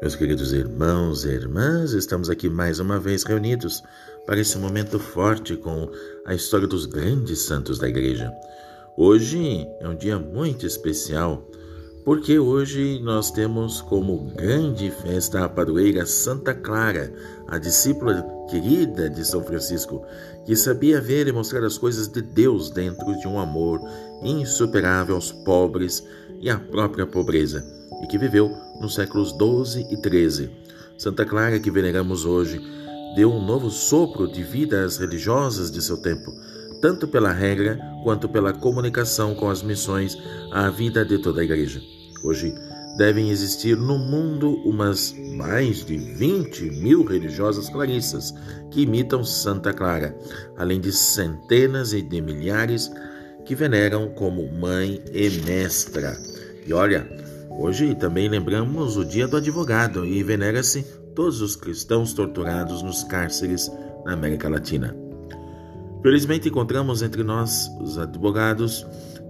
Meus queridos irmãos e irmãs, estamos aqui mais uma vez reunidos para esse momento forte com a história dos grandes santos da Igreja. Hoje é um dia muito especial, porque hoje nós temos como grande festa a padroeira Santa Clara, a discípula querida de São Francisco, que sabia ver e mostrar as coisas de Deus dentro de um amor insuperável aos pobres e à própria pobreza, e que viveu nos séculos 12 e 13. Santa Clara, que veneramos hoje, deu um novo sopro de vida às religiosas de seu tempo, tanto pela regra quanto pela comunicação com as missões à vida de toda a Igreja. Hoje devem existir no mundo umas mais de 20 mil religiosas clarissas que imitam Santa Clara, além de centenas e de milhares que veneram como mãe e mestra. E olha, hoje também lembramos o Dia do Advogado e venera-se todos os cristãos torturados nos cárceres na América Latina. Felizmente encontramos entre nós os advogados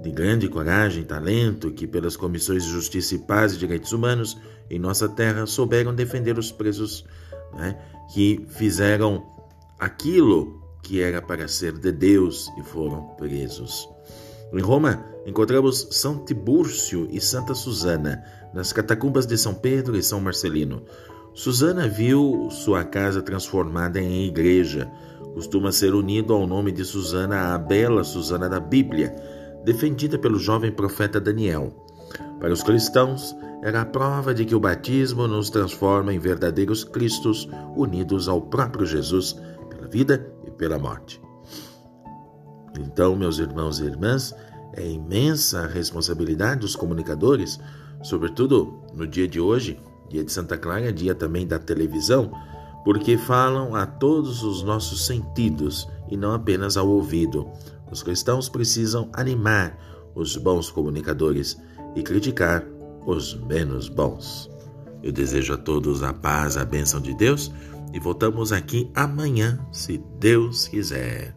de grande coragem e talento que, pelas comissões de justiça e paz e direitos humanos em nossa terra, souberam defender os presos né, que fizeram aquilo que era para ser de Deus e foram presos. Em Roma, encontramos São Tibúrcio e Santa Susana, nas catacumbas de São Pedro e São Marcelino. Susana viu sua casa transformada em igreja. Costuma ser unido ao nome de Susana a bela Susana da Bíblia, defendida pelo jovem profeta Daniel. Para os cristãos, era a prova de que o batismo nos transforma em verdadeiros cristos unidos ao próprio Jesus pela vida e pela morte. Então, meus irmãos e irmãs, é imensa a responsabilidade dos comunicadores, sobretudo no dia de hoje, dia de Santa Clara, dia também da televisão, porque falam a todos os nossos sentidos e não apenas ao ouvido. Os cristãos precisam animar os bons comunicadores e criticar os menos bons. Eu desejo a todos a paz, a bênção de Deus e voltamos aqui amanhã, se Deus quiser.